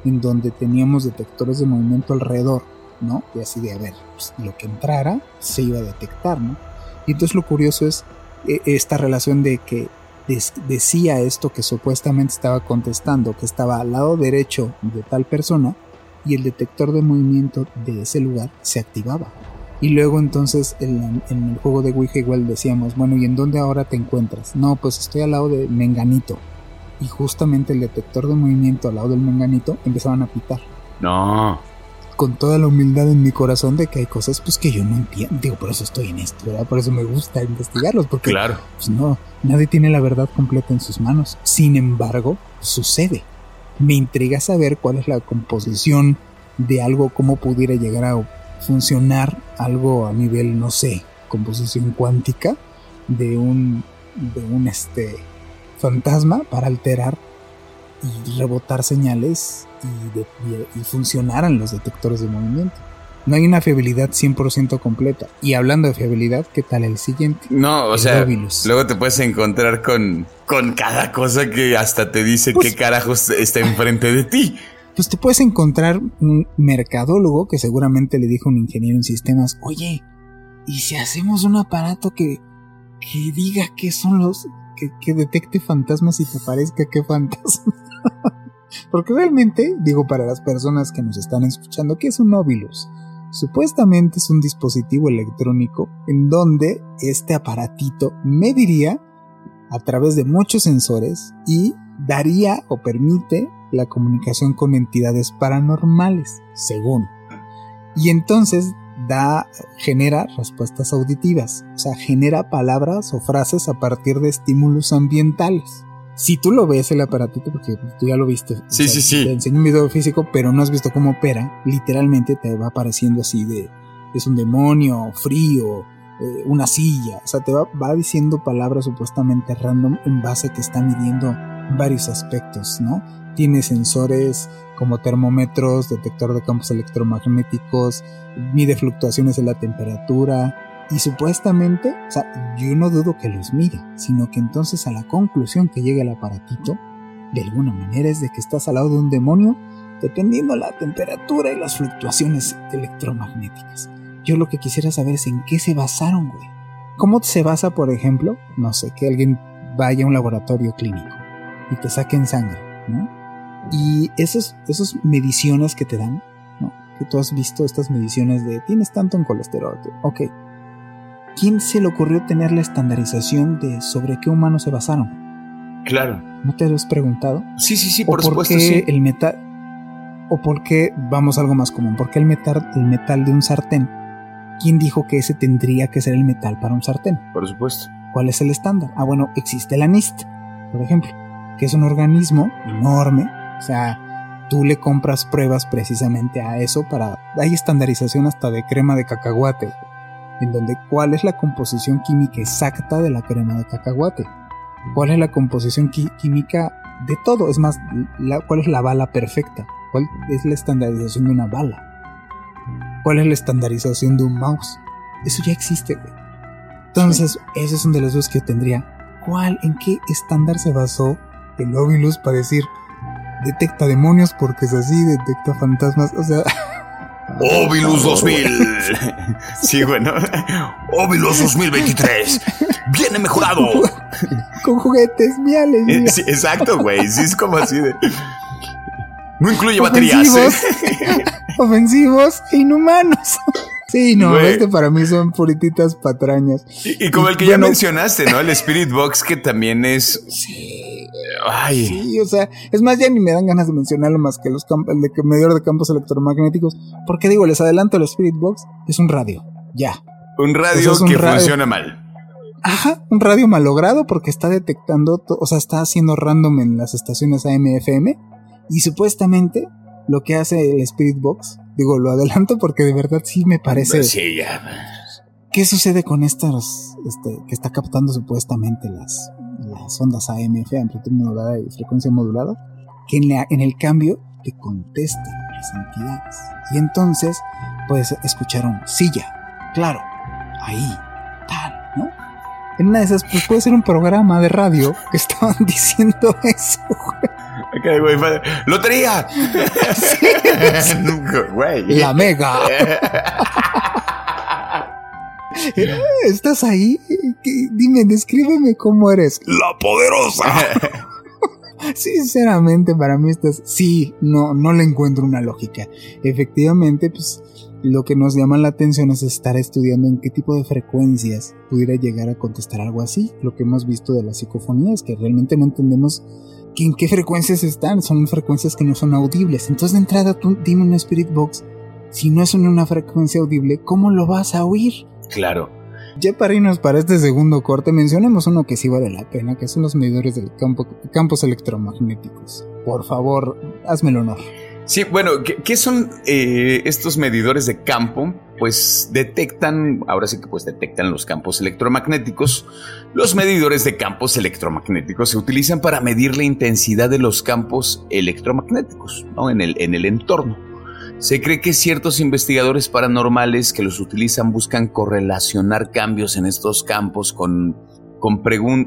en donde teníamos detectores de movimiento alrededor ¿no? Y así de, a ver, pues, lo que entrara se iba a detectar, ¿no? Y entonces lo curioso es eh, esta relación de que decía esto que supuestamente estaba contestando, que estaba al lado derecho de tal persona, y el detector de movimiento de ese lugar se activaba. Y luego entonces en, el juego de Ouija igual decíamos, bueno, ¿y en dónde ahora te encuentras? No, pues estoy al lado de Menganito. Y justamente el detector de movimiento al lado del Menganito empezaban a pitar. No con toda la humildad en mi corazón de que hay cosas pues que yo no entiendo. Digo, por eso estoy en esto, ¿verdad? Por eso me gusta investigarlos, porque claro. pues no, nadie tiene la verdad completa en sus manos. Sin embargo, sucede. Me intriga saber cuál es la composición de algo, cómo pudiera llegar a funcionar algo a nivel, no sé, composición cuántica de un, de un este, fantasma para alterar y rebotar señales y, de, y, funcionaran los detectores de movimiento. No hay una fiabilidad 100% completa. Y hablando de fiabilidad, ¿qué tal el siguiente? No, o sea, luego te puedes encontrar con, con cada cosa que hasta te dice pues qué carajos está enfrente de ti. Pues te puedes encontrar un mercadólogo que seguramente le dijo a un ingeniero en sistemas, oye, ¿y si hacemos un aparato que, que diga qué son los, que, que detecte fantasmas y te parezca qué fantasmas? Porque realmente, digo para las personas que nos están escuchando, ¿qué es un óvilus? Supuestamente es un dispositivo electrónico en donde este aparatito mediría a través de muchos sensores y daría o permite la comunicación con entidades paranormales, según. Y entonces da, genera respuestas auditivas, o sea, genera palabras o frases a partir de estímulos ambientales si tú lo ves el aparatito, porque tú ya lo viste. Sí, sí, sí. Te enseño un video físico, pero no has visto cómo opera. Literalmente te va apareciendo así de, es un demonio, frío, eh, una silla. O sea, te va, va diciendo palabras supuestamente random en base a que está midiendo varios aspectos, ¿no? Tiene sensores como termómetros, detector de campos electromagnéticos, mide fluctuaciones de la temperatura, y supuestamente, o sea, yo no dudo que los mire, sino que entonces a la conclusión que llega el aparatito, de alguna manera es de que estás al lado de un demonio, dependiendo la temperatura y las fluctuaciones electromagnéticas. Yo lo que quisiera saber es en qué se basaron, güey. ¿Cómo se basa, por ejemplo, no sé, que alguien vaya a un laboratorio clínico y te saquen sangre, ¿no? Y esas, esas mediciones que te dan, ¿no? Que tú has visto estas mediciones de tienes tanto en colesterol, ok, ¿quién se le ocurrió tener la estandarización de sobre qué humanos se basaron? Claro. ¿No te lo has preguntado? Sí, sí, sí, por, supuesto. Qué sí. el metal o por qué vamos a algo más común? ¿Por qué el metal, el metal de un sartén? ¿Quién dijo que ese tendría que ser el metal para un sartén? Por supuesto. ¿Cuál es el estándar? Ah, bueno, existe la NIST, por ejemplo, que es un organismo enorme, o sea, tú le compras pruebas precisamente a eso para hay estandarización hasta de crema de cacahuate en donde cuál es la composición química exacta de la crema de cacahuate, cuál es la composición química de todo, es más, cuál es la bala perfecta, cuál es la estandarización de una bala, cuál es la estandarización de un mouse, eso ya existe, Entonces, ese es uno de los dos que tendría. ¿Cuál, en qué estándar se basó el Ovilus para decir detecta demonios porque es así, detecta fantasmas? O sea, Ovilus 2000. Sí, bueno. Ovilus 2023. Viene mejorado. Con juguetes, mi alegría. Sí, exacto, güey. Sí, es como así de. No incluye baterías. ¿eh? Ofensivos e inhumanos. Sí, no, este para mí son purititas patrañas. Y, como el que ya mencionaste, ¿no? El Spirit Box que también es. Sí. Ay. Sí, o sea, es más, ya ni me dan ganas de mencionarlo más que los el de medidor de campos electromagnéticos. Porque digo, les adelanto, el Spirit Box es un radio. Ya. Un radio que funciona mal. Ajá, un radio malogrado porque está detectando, o sea, está haciendo random en las estaciones AM/FM y supuestamente lo que hace el Spirit Box Digo, lo adelanto porque de verdad sí me parece. Sí, ya. ¿Qué sucede con estas este, que está captando supuestamente las, las ondas AMF, amplitud modulada y frecuencia modulada? Que en, en el cambio te contestan las entidades. Y entonces puedes escuchar un silla, claro, ahí, tal, ¿no? En una de esas, pues puede ser un programa de radio que estaban diciendo eso, ¡Lotería! La mega. ¿Estás ahí? Dime, descríbeme cómo eres. La poderosa. Sinceramente, para mí estás. Sí, no, no le encuentro una lógica. Efectivamente, pues lo que nos llama la atención es estar estudiando en qué tipo de frecuencias pudiera llegar a contestar algo así. Lo que hemos visto de las psicofonías, que realmente no entendemos en qué frecuencias están, son frecuencias que no son audibles. Entonces de entrada tú dime un Spirit Box si no es en una frecuencia audible, ¿cómo lo vas a oír? Claro. Ya para irnos para este segundo corte, mencionemos uno que sí vale la pena, que son los medidores de campo, campos electromagnéticos. Por favor, hazme el honor. Sí, bueno, ¿qué, son eh, estos medidores de campo? Pues detectan, ahora sí que pues detectan los campos electromagnéticos. Los medidores de campos electromagnéticos se utilizan para medir la intensidad de los campos electromagnéticos ¿no? en, el, en el entorno. Se cree que ciertos investigadores paranormales que los utilizan buscan correlacionar cambios en estos campos con, con,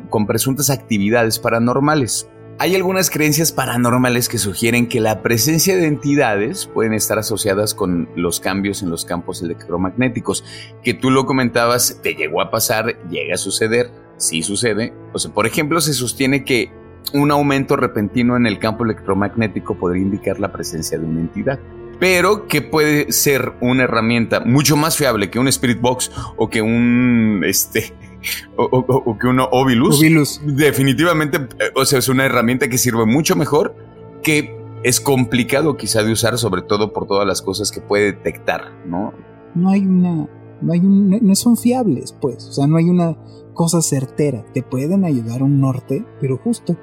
con presuntas actividades paranormales. Hay algunas creencias paranormales que sugieren que la presencia de entidades pueden estar asociadas con los cambios en los campos electromagnéticos, que tú lo comentabas, te llegó a pasar, llega a suceder, sí sucede. O sea, por ejemplo, se sostiene que un aumento repentino en el campo electromagnético podría indicar la presencia de una entidad pero que puede ser una herramienta mucho más fiable que un Spirit Box o que un este o, que un Ovilus. Definitivamente, eh, o sea, es una herramienta que sirve mucho mejor que es complicado quizá de usar, sobre todo por todas las cosas que puede detectar, ¿no? No hay una, no hay no son fiables, pues, o sea, no hay una cosa certera. Te pueden ayudar un norte, pero justo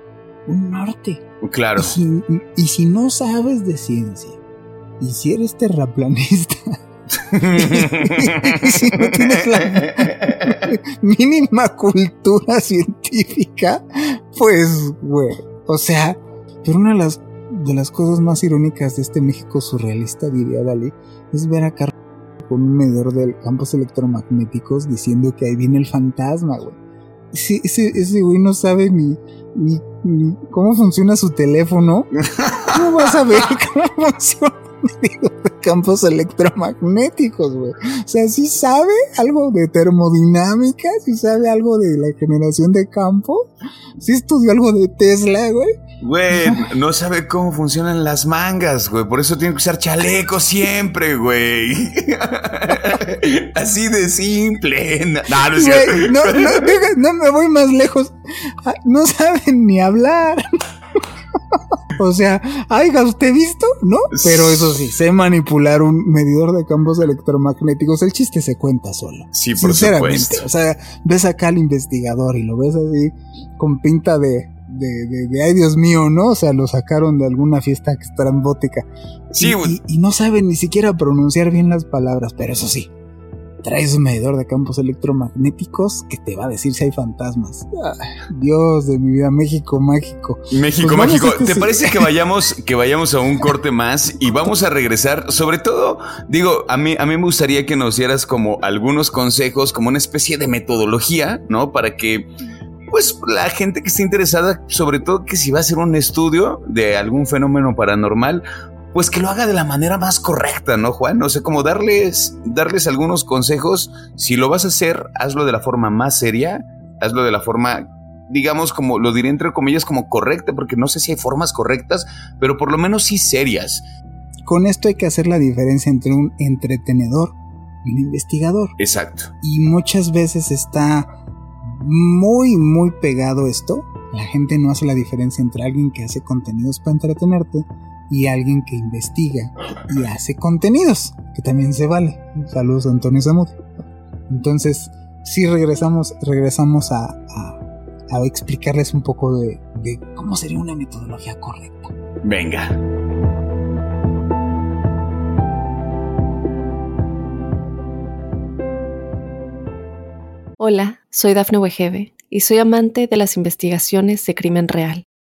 un norte. Claro. y si no sabes de ciencia, y si eres terraplanista, si no tienes la mínima cultura científica, pues, güey, o sea, pero una de las, de las cosas más irónicas de este México surrealista, diría Dalí, es ver a Carlos con un medidor de campos electromagnéticos diciendo que ahí viene el fantasma, güey. Ese, güey no sabe ni, ni, ni, cómo funciona su teléfono. ¿Cómo vas a ver cómo funciona de campos electromagnéticos, güey. O sea, sí sabe algo de termodinámica, sí sabe algo de la generación de campo, sí estudió algo de Tesla, güey. Güey, no sabe cómo funcionan las mangas, güey. Por eso tiene que usar chaleco siempre, güey. Así de simple. No, no es cierto. No, no, no me voy más lejos. Ah, no saben ni hablar. O sea, ¿haya usted visto? ¿No? Pero eso sí, sé manipular un medidor de campos electromagnéticos. El chiste se cuenta solo. Sí, por Sinceramente. O sea, ves acá al investigador y lo ves así con pinta de, de, de, ay Dios mío, ¿no? O sea, lo sacaron de alguna fiesta extrambótica. Sí, y, y, no saben ni siquiera pronunciar bien las palabras, pero eso sí, traes un medidor de campos electromagnéticos que te va a decir si hay fantasmas. Dios de mi vida, México mágico. México pues mágico. ¿Te parece que vayamos, que vayamos a un corte más y vamos a regresar? Sobre todo, digo, a mí, a mí me gustaría que nos dieras como algunos consejos, como una especie de metodología, ¿no? Para que pues la gente que esté interesada, sobre todo que si va a hacer un estudio de algún fenómeno paranormal, pues que lo haga de la manera más correcta, ¿no, Juan? No sé, como darles, darles algunos consejos. Si lo vas a hacer, hazlo de la forma más seria, hazlo de la forma, digamos, como lo diré entre comillas, como correcta, porque no sé si hay formas correctas, pero por lo menos sí serias. Con esto hay que hacer la diferencia entre un entretenedor y un investigador. Exacto. Y muchas veces está muy, muy pegado esto. La gente no hace la diferencia entre alguien que hace contenidos para entretenerte y alguien que investiga y hace contenidos, que también se vale. Saludos Antonio Zamud. Entonces, si regresamos, regresamos a, a, explicarles un poco de, de cómo sería una metodología correcta. Venga. Hola, soy Dafne Wegebe y soy amante de las investigaciones de crimen real.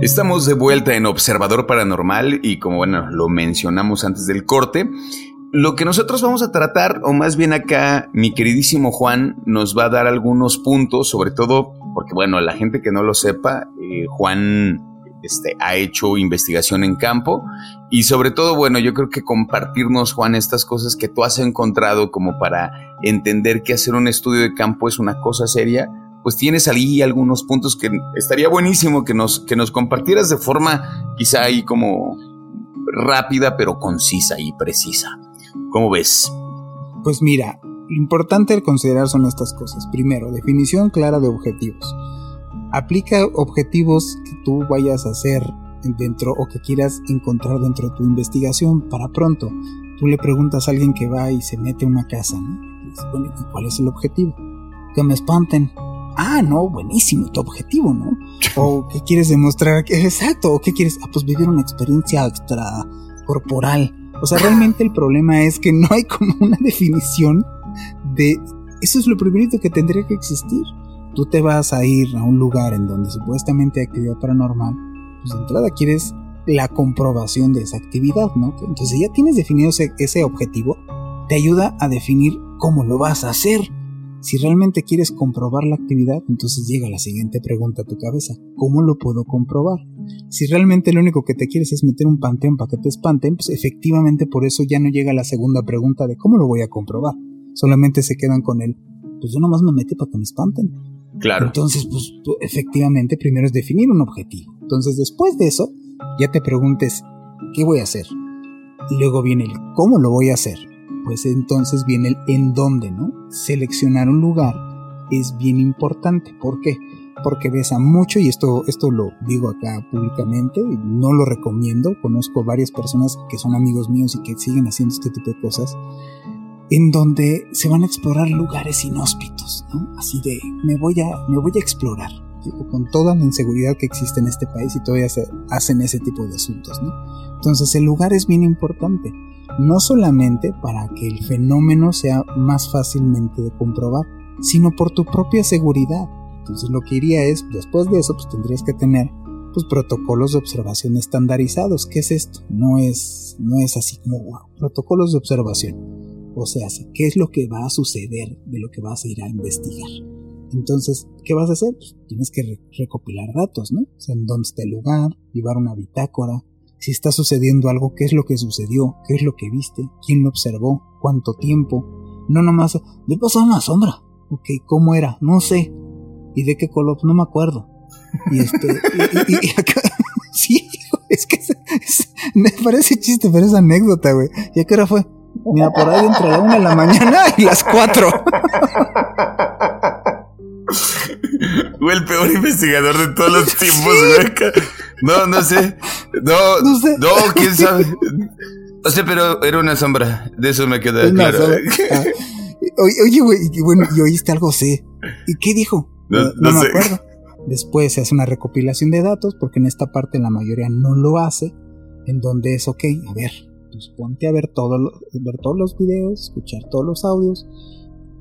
Estamos de vuelta en Observador Paranormal y como bueno, lo mencionamos antes del corte, lo que nosotros vamos a tratar, o más bien acá mi queridísimo Juan nos va a dar algunos puntos, sobre todo porque bueno, la gente que no lo sepa, eh, Juan este, ha hecho investigación en campo y sobre todo, bueno, yo creo que compartirnos, Juan, estas cosas que tú has encontrado como para entender que hacer un estudio de campo es una cosa seria, pues tienes ahí algunos puntos que estaría buenísimo que nos, que nos compartieras de forma quizá ahí como rápida, pero concisa y precisa. ¿Cómo ves? Pues mira, lo importante al considerar son estas cosas. Primero, definición clara de objetivos. Aplica objetivos que tú vayas a hacer dentro o que quieras encontrar dentro de tu investigación para pronto. Tú le preguntas a alguien que va y se mete a una casa, ¿no? ¿y cuál es el objetivo? Que me espanten. Ah, no, buenísimo, tu objetivo, ¿no? O qué quieres demostrar, exacto, o qué quieres, ah, pues vivir una experiencia extra corporal. O sea, realmente el problema es que no hay como una definición de eso es lo primerito que tendría que existir. Tú te vas a ir a un lugar en donde supuestamente hay actividad paranormal, pues de entrada quieres la comprobación de esa actividad, ¿no? Entonces ya tienes definido ese, ese objetivo, te ayuda a definir cómo lo vas a hacer. Si realmente quieres comprobar la actividad, entonces llega la siguiente pregunta a tu cabeza. ¿Cómo lo puedo comprobar? Si realmente lo único que te quieres es meter un panteón para que te espanten, pues efectivamente por eso ya no llega la segunda pregunta de ¿cómo lo voy a comprobar? solamente se quedan con él. Pues yo nomás me metí para que me espanten. Claro. Entonces, pues efectivamente, primero es definir un objetivo. Entonces, después de eso, ya te preguntes, ¿qué voy a hacer? Y luego viene el cómo lo voy a hacer. Pues entonces viene el en dónde, ¿no? Seleccionar un lugar es bien importante. ¿Por qué? Porque besa mucho, y esto, esto lo digo acá públicamente, no lo recomiendo. Conozco varias personas que son amigos míos y que siguen haciendo este tipo de cosas en donde se van a explorar lugares inhóspitos, ¿no? Así de, me voy a, me voy a explorar, con toda la inseguridad que existe en este país y todavía se hacen ese tipo de asuntos, ¿no? Entonces el lugar es bien importante, no solamente para que el fenómeno sea más fácilmente de comprobar, sino por tu propia seguridad. Entonces lo que iría es, después de eso, pues tendrías que tener pues protocolos de observación estandarizados. ¿Qué es esto? No es, no es así como wow, protocolos de observación o sea, ¿qué es lo que va a suceder de lo que vas a ir a investigar? Entonces, ¿qué vas a hacer? Pues tienes que recopilar datos, ¿no? O sea, en dónde está el lugar, llevar una bitácora, si está sucediendo algo, qué es lo que sucedió, qué es lo que viste, quién lo observó, cuánto tiempo. No nomás, le pasó una sombra. Ok, ¿cómo era? No sé. ¿Y de qué color? No me acuerdo. Y este, y, acá, sí, es que me parece chiste, pero es anécdota, güey. ¿Y a qué hora fue? Mira, por ahí entre la una de la mañana y las cuatro. Fue el peor investigador de todos los tiempos, güey. No, no sé. No, no sé. No, quién sabe. No sé, pero era una sombra. De eso me queda claro. Ah. Oye, güey, bueno, y oíste algo, sí. ¿Y qué dijo? No, no, me acuerdo. Después se hace una recopilación de datos, porque en esta parte la mayoría no lo hace, en donde es, ok, a ver, pues ponte a ver, todo ver todos los videos, escuchar todos los audios,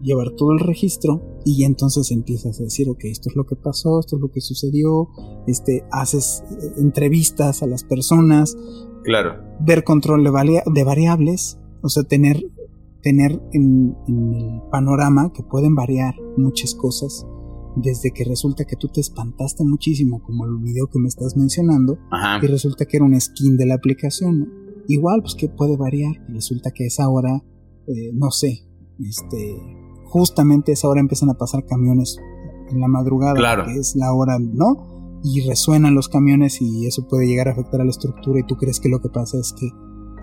llevar todo el registro y entonces empiezas a decir, ok, esto es lo que pasó, esto es lo que sucedió, este, haces eh, entrevistas a las personas, claro. ver control de, de variables, o sea, tener, tener en, el panorama que pueden variar muchas cosas, desde que resulta que tú te espantaste muchísimo, como el video que me estás mencionando, y resulta que era un skin de la aplicación, Igual, pues que puede variar. Resulta que esa hora, eh, no sé, este, justamente esa hora empiezan a pasar camiones en la madrugada, claro. que es la hora, ¿no? Y resuenan los camiones y eso puede llegar a afectar a la estructura y tú crees que lo que pasa es que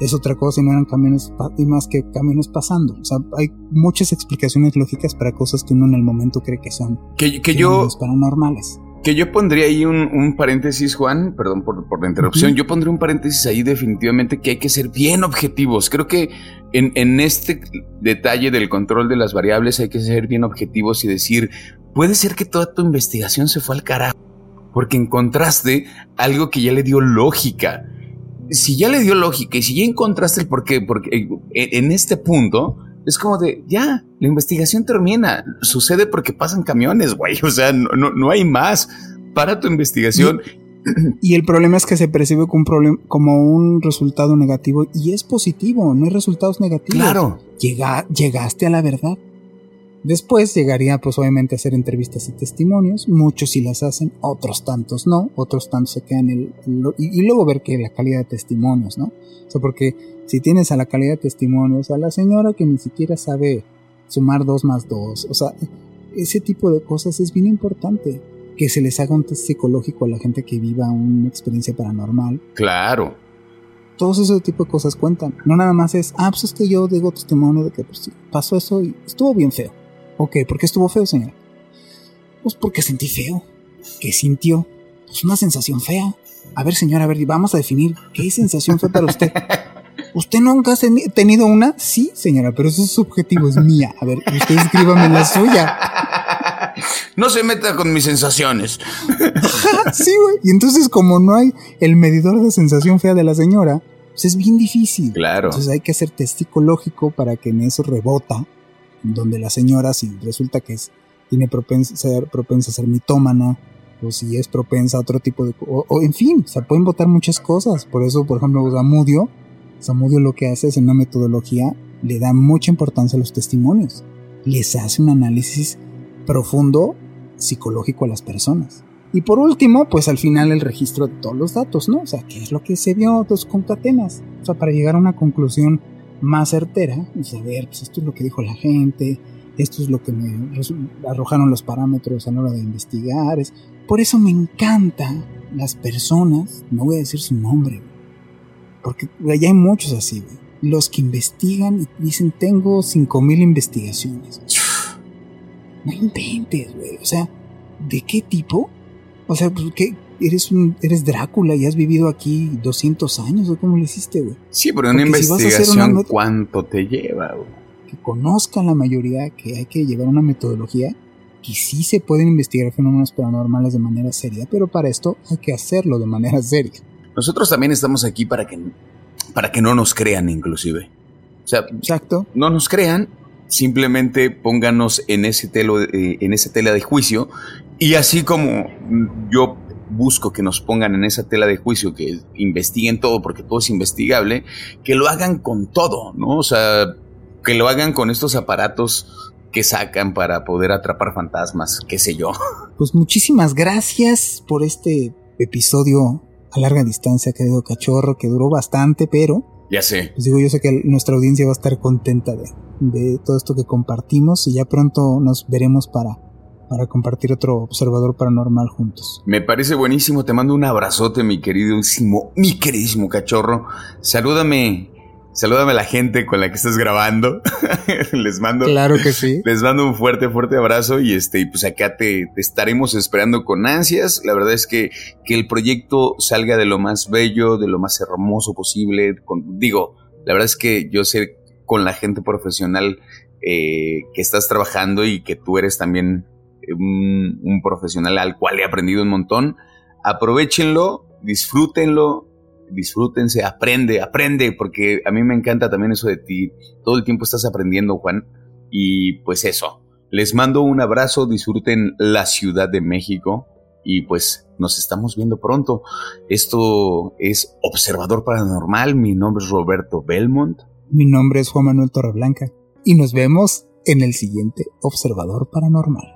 es otra cosa y no eran camiones y más que camiones pasando. O sea, hay muchas explicaciones lógicas para cosas que uno en el momento cree que son que, que yo paranormales. Que yo pondría ahí un, paréntesis, Juan, perdón por, la interrupción, yo pondría un paréntesis ahí definitivamente que hay que ser bien objetivos. Creo que en, en este detalle del control de las variables hay que ser bien objetivos y decir, puede ser que toda tu investigación se fue al carajo, porque encontraste algo que ya le dio lógica. Si ya le dio lógica y si ya encontraste el porqué, porque en este punto, es como de, ya, la investigación termina. Sucede porque pasan camiones, güey. O sea, no, no, hay más. Para tu investigación. Y, el problema es que se percibe como un, como un resultado negativo y es positivo, no hay resultados negativos. Claro. Llega, llegaste a la verdad. Después llegaría pues obviamente a hacer entrevistas y testimonios, muchos sí las hacen, otros tantos no, otros tantos se quedan en el, y, y, luego ver que la calidad de testimonios, ¿no? O sea, porque si tienes a la calidad de testimonios, a la señora que ni siquiera sabe sumar dos más dos, o sea, ese tipo de cosas es bien importante, que se les haga un test psicológico a la gente que viva una experiencia paranormal. Claro todos ese tipo de cosas cuentan. No nada más es, ah, pues es que yo digo testimonio de que pues, pasó eso y estuvo bien feo. Ok, ¿por qué estuvo feo, señor? Pues porque sentí feo. ¿Qué sintió? Pues una sensación fea. A ver, señor, a ver, vamos a definir qué sensación fue para usted. ¿Usted nunca ha tenido una? Sí, señora, pero eso es subjetivo, es mía. A ver, usted escríbame la suya. No se meta con mis sensaciones. sí, güey. Y entonces, como no hay el medidor de sensación fea de la señora, pues es bien difícil. Claro. Entonces hay que hacer test psicológico para que en eso rebota, donde la señora, si resulta que es, tiene propensa, ser, propensa a ser mitómana, o si es propensa a otro tipo de... O, o en fin, se pueden votar muchas cosas. Por eso, por ejemplo, Zamudio, Zamudio lo que hace es en una metodología, le da mucha importancia a los testimonios. Les hace un análisis profundo psicológico a las personas. Y por último, pues al final el registro de todos los datos, ¿no? O sea, ¿qué es lo que se vio? Dos concatenas. O sea, para llegar a una conclusión más certera y saber, pues esto es lo que dijo la gente, esto es lo que me arrojaron los parámetros a la hora de investigar. Es, por eso me encantan las personas, no voy a decir su nombre, porque ya hay muchos así, Los que investigan y dicen, tengo 5000 investigaciones. No inventes, güey. O sea, ¿de qué tipo? O sea, pues, ¿qué? Eres, un, eres Drácula y has vivido aquí 200 años, ¿o cómo lo hiciste, güey? Sí, pero una investigación, ¿cuánto te lleva, güey? Que conozcan la mayoría que hay que llevar una metodología que sí se pueden investigar fenómenos paranormales de manera seria, pero para esto hay que hacerlo de manera seria. Nosotros también estamos aquí para que, para que no nos crean, inclusive. O sea, Exacto. no nos crean simplemente pónganos en ese, telo, eh, en ese tela de juicio y así como yo busco que nos pongan en esa tela de juicio, que investiguen todo, porque todo es investigable, que lo hagan con todo, ¿no? O sea, que lo hagan con estos aparatos que sacan para poder atrapar fantasmas, qué sé yo. Pues muchísimas gracias por este episodio a larga distancia, querido cachorro, que duró bastante, pero ya sé. Pues digo, yo sé que nuestra audiencia va a estar contenta de, de todo esto que compartimos y ya pronto nos veremos para, para compartir otro observador paranormal juntos. Me parece buenísimo, te mando un abrazote, mi queridísimo, mi queridísimo cachorro. Salúdame Salúdame a la gente con la que estás grabando. les mando. Claro que sí. Les mando un fuerte, fuerte abrazo y este, y pues acá te, estaremos esperando con ansias. La verdad es que, que el proyecto salga de lo más bello, de lo más hermoso posible. digo, la verdad es que yo sé con la gente profesional eh, que estás trabajando y que tú eres también un, profesional al cual he aprendido un montón. Aprovechenlo, disfrútenlo, disfrútense, aprende, aprende, porque a mí me encanta también eso de ti. Todo el tiempo estás aprendiendo, Juan. Y pues eso, les mando un abrazo, disfruten la Ciudad de México y pues nos estamos viendo pronto. Esto es Observador Paranormal, mi nombre es Roberto Belmont. Mi nombre es Juan Manuel Torreblanca y nos vemos en el siguiente Observador Paranormal.